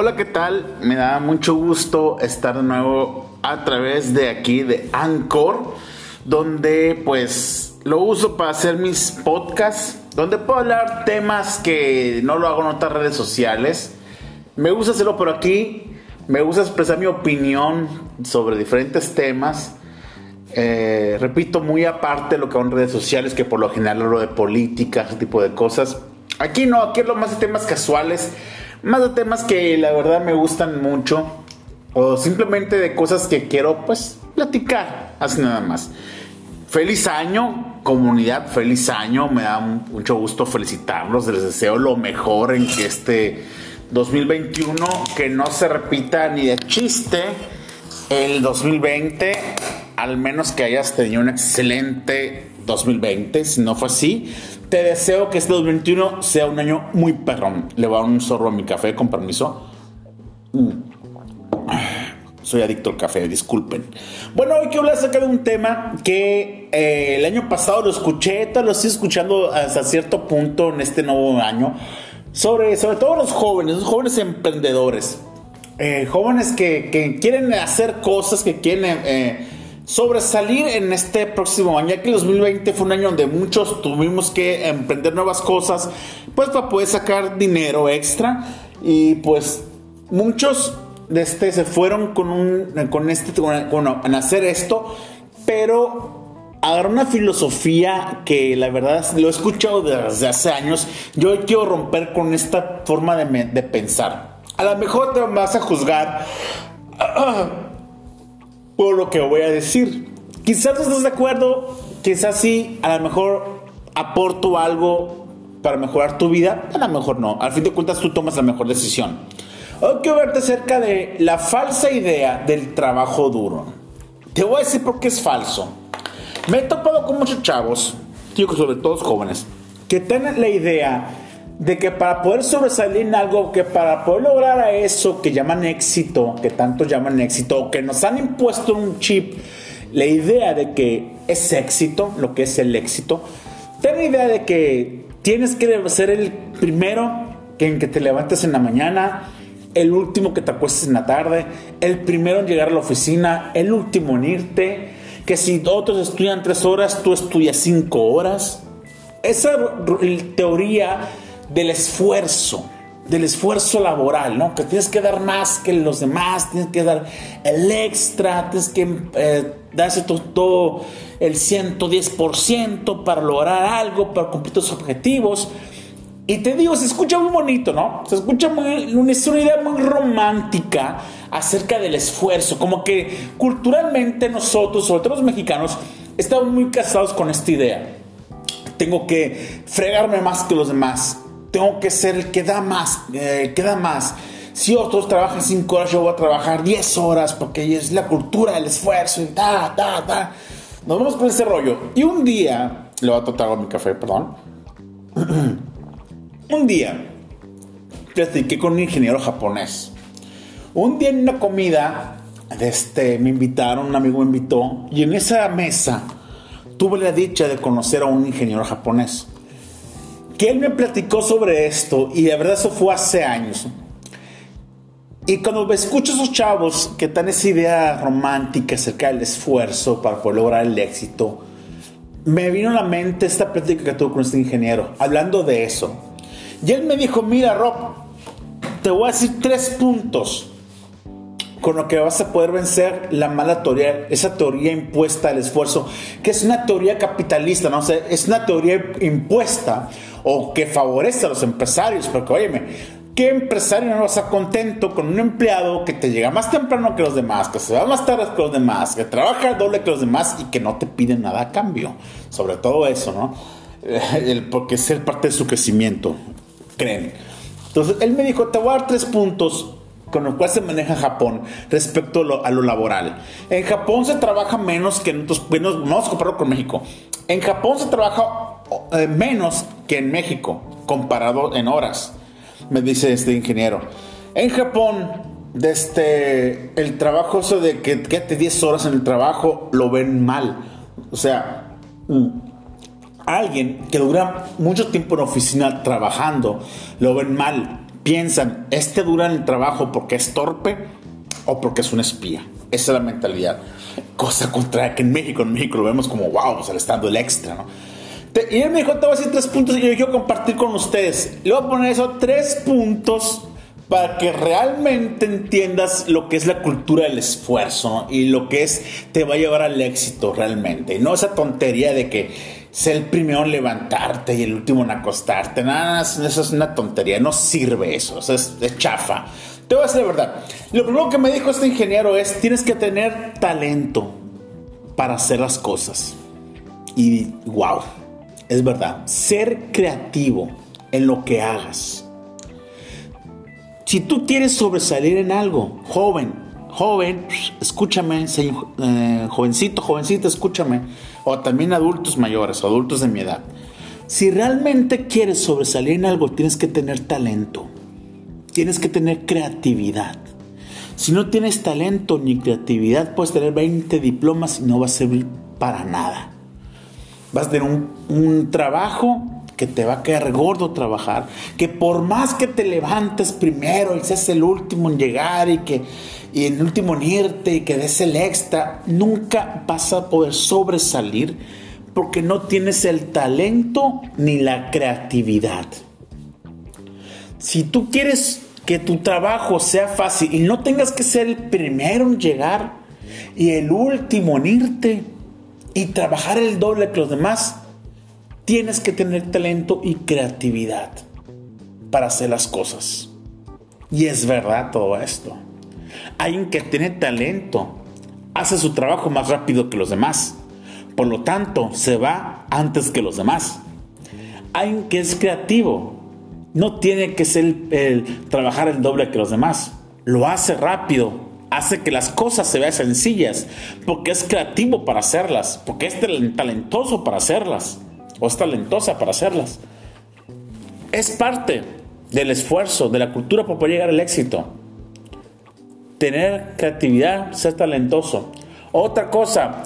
Hola, ¿qué tal? Me da mucho gusto estar de nuevo a través de aquí de Anchor, donde pues lo uso para hacer mis podcasts, donde puedo hablar temas que no lo hago en otras redes sociales. Me gusta hacerlo por aquí, me gusta expresar mi opinión sobre diferentes temas. Eh, repito, muy aparte de lo que en redes sociales, que por lo general hablo de política, ese tipo de cosas. Aquí no, aquí lo más de temas casuales más de temas que la verdad me gustan mucho o simplemente de cosas que quiero pues platicar, así nada más. Feliz año, comunidad, feliz año, me da mucho gusto felicitarlos, les deseo lo mejor en que este 2021, que no se repita ni de chiste el 2020, al menos que hayas tenido un excelente 2020, si no fue así, te deseo que este 2021 sea un año muy perrón. Le voy a dar un zorro a mi café, con permiso. Mm. Soy adicto al café, disculpen. Bueno, hoy quiero hablar acerca de un tema que eh, el año pasado lo escuché, lo estoy escuchando hasta cierto punto en este nuevo año. Sobre, sobre todo los jóvenes, los jóvenes emprendedores. Eh, jóvenes que, quieren hacer cosas, que quieren... Eh, sobresalir en este próximo año, ya que el 2020 fue un año donde muchos tuvimos que emprender nuevas cosas, pues para poder sacar dinero extra. Y pues muchos de este se fueron con un con este con, hacer esto, pero agarrar una filosofía que la verdad lo he escuchado desde hace años, yo quiero romper con esta forma de, de pensar. A lo mejor te vas a juzgar por lo que voy a decir. Quizás no estés de acuerdo, quizás sí, a lo mejor aporto algo para mejorar tu vida, a lo mejor no. Al fin de cuentas tú tomas la mejor decisión. Hoy quiero verte acerca de la falsa idea del trabajo duro. Te voy a decir por qué es falso. Me he topado con muchos chavos, digo sobre todo jóvenes, que tienen la idea de que para poder sobresalir en algo, que para poder lograr a eso que llaman éxito, que tanto llaman éxito, que nos han impuesto un chip, la idea de que es éxito, lo que es el éxito, ten la idea de que tienes que ser el primero en que te levantes en la mañana, el último que te acuestes en la tarde, el primero en llegar a la oficina, el último en irte, que si otros estudian tres horas, tú estudias cinco horas. Esa teoría del esfuerzo, del esfuerzo laboral, ¿no? Que tienes que dar más que los demás, tienes que dar el extra, tienes que eh, darse todo, el 110% para lograr algo, para cumplir tus objetivos. Y te digo, se escucha muy bonito, ¿no? Se escucha muy, es una idea muy romántica acerca del esfuerzo, como que culturalmente nosotros, sobre todo los mexicanos, estamos muy casados con esta idea. Tengo que fregarme más que los demás, tengo que ser el que da más, eh, que da más. Si otros trabajan 5 horas, yo voy a trabajar 10 horas porque es la cultura del esfuerzo y da, da, da. Nos vamos con ese rollo. Y un día, le voy a tratar mi café, perdón. un día, platiqué con un ingeniero japonés. Un día en una comida, este, me invitaron, un amigo me invitó, y en esa mesa tuve la dicha de conocer a un ingeniero japonés que él me platicó sobre esto y de verdad eso fue hace años. Y cuando escucho a esos chavos que dan esa idea romántica acerca del esfuerzo para poder lograr el éxito, me vino a la mente esta plática que tuve con este ingeniero, hablando de eso. Y él me dijo, mira Rob, te voy a decir tres puntos con lo que vas a poder vencer la mala teoría, esa teoría impuesta al esfuerzo, que es una teoría capitalista, ¿no? sé es una teoría impuesta o que favorece a los empresarios, porque óyeme, ¿qué empresario no está contento con un empleado que te llega más temprano que los demás, que se va más tarde que los demás, que trabaja doble que los demás y que no te pide nada a cambio? Sobre todo eso, ¿no? El, porque es el parte de su crecimiento, creen. Entonces, él me dijo, te voy a dar tres puntos con los cuales se maneja Japón respecto a lo, laboral. En Japón se trabaja menos que en otros, vamos a compararlo con México. En Japón se trabaja eh, menos que en México, comparado en horas, me dice este ingeniero. En Japón, desde el trabajo, eso de que quédate 10 horas en el trabajo, lo ven mal. O sea, alguien que dura mucho tiempo en oficina trabajando, lo ven mal piensan, este dura en el trabajo porque es torpe o porque es un espía. Esa es la mentalidad. Cosa contraria que en México, en México lo vemos como, wow, se le está dando el extra, ¿no? Y él me dijo, te voy a decir tres puntos y yo quiero compartir con ustedes. Le voy a poner eso, tres puntos para que realmente entiendas lo que es la cultura del esfuerzo y lo que es te va a llevar al éxito realmente. Y no esa tontería de que ser el primero en levantarte y el último en acostarte. Nada, eso es una tontería, no sirve eso, es, es chafa. Te voy a decir la verdad. Lo primero que me dijo este ingeniero es, tienes que tener talento para hacer las cosas. Y wow, es verdad, ser creativo en lo que hagas. Si tú quieres sobresalir en algo, joven, joven, escúchame, eh, jovencito, jovencita, escúchame, o también adultos mayores, adultos de mi edad. Si realmente quieres sobresalir en algo, tienes que tener talento, tienes que tener creatividad. Si no tienes talento ni creatividad, puedes tener 20 diplomas y no va a servir para nada. Vas a tener un, trabajo que te va a quedar gordo trabajar, que por más que te levantes primero y seas el último en llegar y que y el último en irte y que des el extra, nunca vas a poder sobresalir porque no tienes el talento ni la creatividad. Si tú quieres que tu trabajo sea fácil y no tengas que ser el primero en llegar y el último en irte, y trabajar el doble que los demás, tienes que tener talento y creatividad para hacer las cosas. Y es verdad todo esto. Alguien que tiene talento hace su trabajo más rápido que los demás. Por lo tanto, se va antes que los demás. Alguien que es creativo no tiene que ser el, trabajar el doble que los demás. Lo hace rápido hace que las cosas se vean sencillas, porque es creativo para hacerlas, porque es talentoso para hacerlas, o es talentosa para hacerlas. Es parte del esfuerzo, de la cultura para poder llegar al éxito. Tener creatividad, ser talentoso. Otra cosa,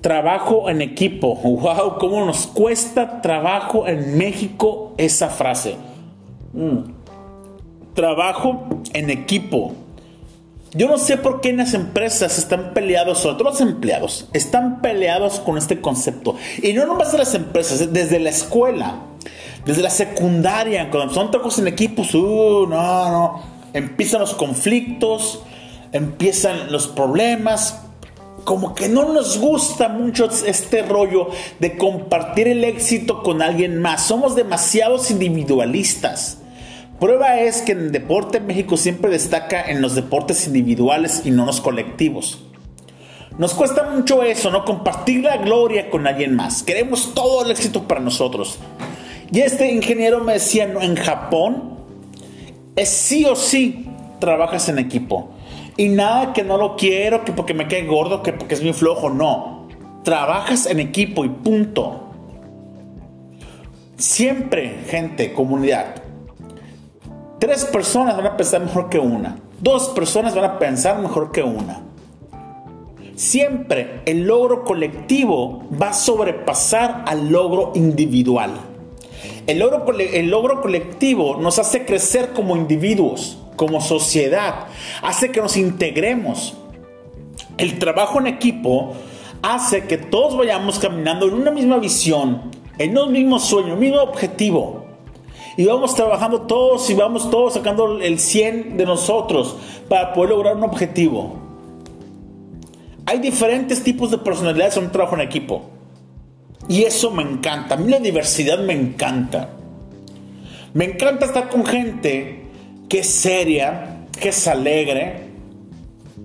trabajo en equipo. ¡Wow! ¿Cómo nos cuesta trabajo en México esa frase? Mm. Trabajo en equipo. Yo no sé por qué en las empresas están peleados, sobre todo los empleados, están peleados con este concepto. Y no nomás de las empresas, desde la escuela, desde la secundaria, cuando son trabajos en equipos, uh, no, no, empiezan los conflictos, empiezan los problemas. Como que no nos gusta mucho este rollo de compartir el éxito con alguien más. Somos demasiados individualistas. Prueba es que en el deporte México siempre destaca en los deportes individuales y no los colectivos. Nos cuesta mucho eso, ¿no? Compartir la gloria con alguien más. Queremos todo el éxito para nosotros. Y este ingeniero me decía, ¿no? en Japón es sí o sí trabajas en equipo. Y nada que no lo quiero, que porque me cae gordo, que porque es muy flojo, no. Trabajas en equipo y punto. Siempre, gente, comunidad, Tres personas van a pensar mejor que una. Dos personas van a pensar mejor que una. Siempre el logro colectivo va a sobrepasar al logro individual. El logro, colectivo nos hace crecer como individuos, como sociedad, hace que nos integremos. El trabajo en equipo hace que todos vayamos caminando en una misma visión, en un mismo sueño, un mismo objetivo y vamos trabajando todos y vamos todos sacando el 100 de nosotros para poder lograr un objetivo. Hay diferentes tipos de personalidades en un trabajo en equipo. Y eso me encanta. A mí la diversidad me encanta. Me encanta estar con gente que es seria, que es alegre,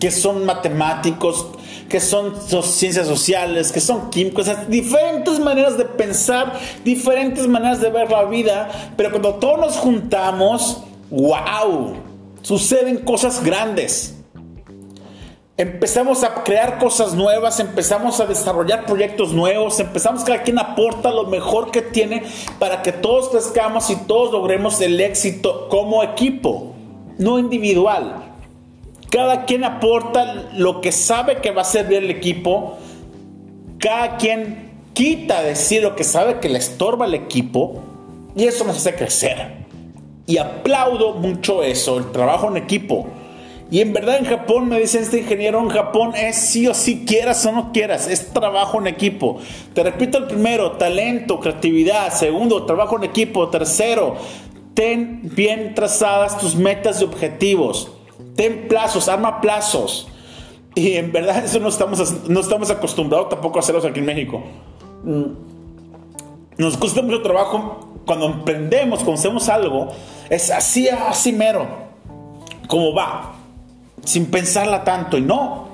que son matemáticos, que son ciencias sociales, que son químicos, diferentes maneras de pensar, diferentes maneras de ver la vida, pero cuando todos nos juntamos, wow, suceden cosas grandes. Empezamos a crear cosas nuevas, empezamos a desarrollar proyectos nuevos, empezamos cada quien aporta lo mejor que tiene para que todos crezcamos y todos logremos el éxito como equipo, no individual. Cada quien aporta lo que sabe que va a servir el equipo. Cada quien quita decir lo que sabe que le estorba al equipo. Y eso nos hace crecer. Y aplaudo mucho eso, el trabajo en equipo. Y en verdad en Japón, me dice este ingeniero, en Japón es sí o sí, quieras o no quieras, es trabajo en equipo. Te repito el primero, talento, creatividad. Segundo, trabajo en equipo. Tercero, ten bien trazadas tus metas y objetivos. Ten plazos, arma plazos. Y en verdad eso no estamos, no estamos acostumbrados tampoco a hacerlo aquí en México. Mm. Nos cuesta mucho trabajo cuando emprendemos, cuando hacemos algo, es así, así mero, como va, sin pensarla tanto. Y no,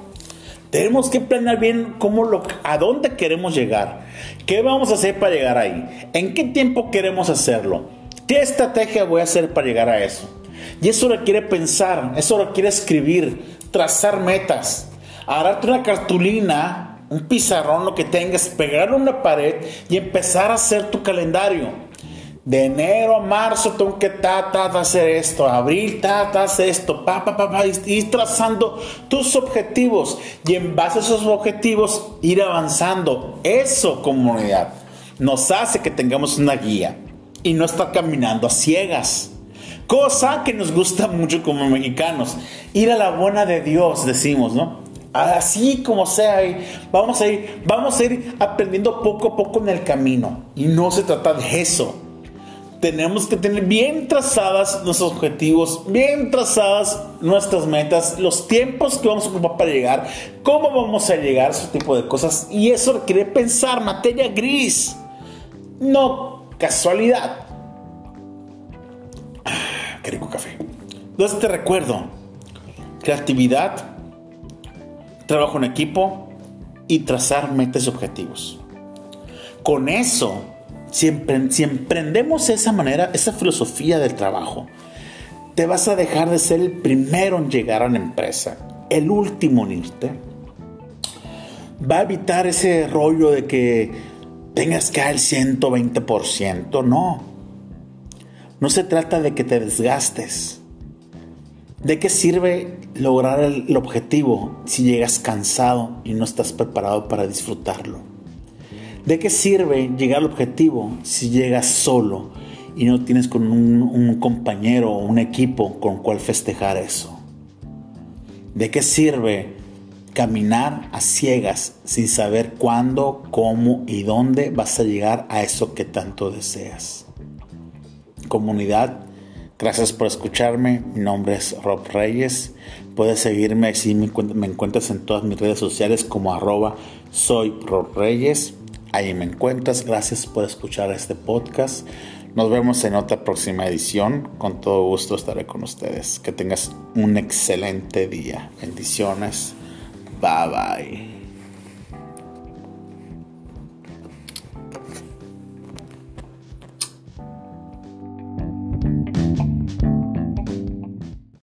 tenemos que planear bien cómo lo, a dónde queremos llegar, qué vamos a hacer para llegar ahí, en qué tiempo queremos hacerlo, qué estrategia voy a hacer para llegar a eso. Y eso requiere pensar, eso requiere escribir, trazar metas, agarrarte una cartulina un pizarrón, lo que tengas, pegarlo en una pared y empezar a hacer tu calendario. De enero a marzo tengo que ta, ta, hacer esto, abril, ta, ta, hacer esto, pa, pa, pa, pa, ir trazando tus objetivos y en base a esos objetivos ir avanzando. Eso, comunidad, nos hace que tengamos una guía y no estar caminando a ciegas. Cosa que nos gusta mucho como mexicanos. Ir a la buena de Dios, decimos, ¿no? Así como sea, vamos a ir, vamos a ir aprendiendo poco a poco en el camino. Y no se trata de eso. Tenemos que tener bien trazadas nuestros objetivos, bien trazadas nuestras metas, los tiempos que vamos a ocupar para llegar, cómo vamos a llegar ese tipo de cosas. Y eso requiere pensar materia gris, no casualidad. Café. Entonces te recuerdo, creatividad, trabajo en equipo y trazar metas y objetivos. Con eso, si, emprendemos esa manera, esa filosofía del trabajo, te vas a dejar de ser el primero en llegar a la empresa, el último en irte. Va a evitar ese rollo de que tengas que dar el 120%, no. No se trata de que te desgastes ¿De qué sirve lograr el, objetivo si llegas cansado y no estás preparado para disfrutarlo? ¿De qué sirve llegar al objetivo si llegas solo y no tienes con un, un compañero o un equipo con cual festejar eso? ¿De qué sirve caminar a ciegas sin saber cuándo, cómo y dónde vas a llegar a eso que tanto deseas? Comunidad, Gracias por escucharme. Mi nombre es Rob Reyes. Puedes seguirme si me, encuentras en todas mis redes sociales como arroba soy Rob Reyes. Ahí me encuentras. Gracias por escuchar este podcast. Nos vemos en otra próxima edición. Con todo gusto estaré con ustedes. Que tengas un excelente día. Bendiciones. Bye bye.